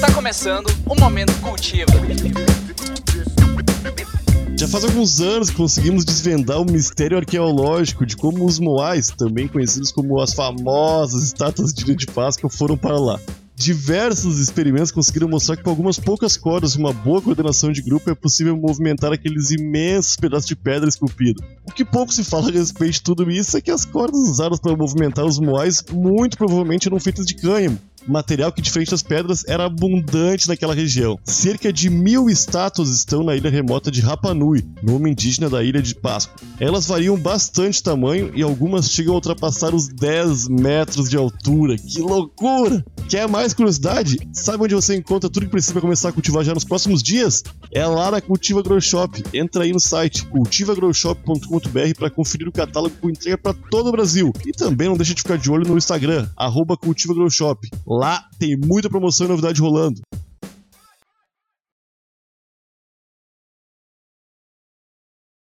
Tá começando o Momento Cultiva. Já faz alguns anos que conseguimos desvendar o mistério arqueológico de como os Moais, também conhecidos como as famosas estátuas de Ilha de Páscoa, foram para lá. Diversos experimentos conseguiram mostrar que com algumas poucas cordas e uma boa coordenação de grupo é possível movimentar aqueles imensos pedaços de pedra esculpido. O que pouco se fala a respeito de tudo isso é que as cordas usadas para movimentar os moais muito provavelmente eram feitas de cânhamo, material que, diferente das pedras, era abundante naquela região. Cerca de mil estátuas estão na ilha remota de Rapa Nui, nome indígena da ilha de Páscoa. Elas variam bastante tamanho e algumas chegam a ultrapassar os 10 metros de altura. Que loucura! Quer mais curiosidade? Sabe onde você encontra tudo que precisa para começar a cultivar já nos próximos dias? É lá na Cultiva Grow Shop. Entra aí no site cultivagrowshop.com.br para conferir o catálogo com entrega para todo o Brasil. E também não deixa de ficar de olho no Instagram, arroba Cultiva Grow Shop. Lá tem muita promoção e novidade rolando.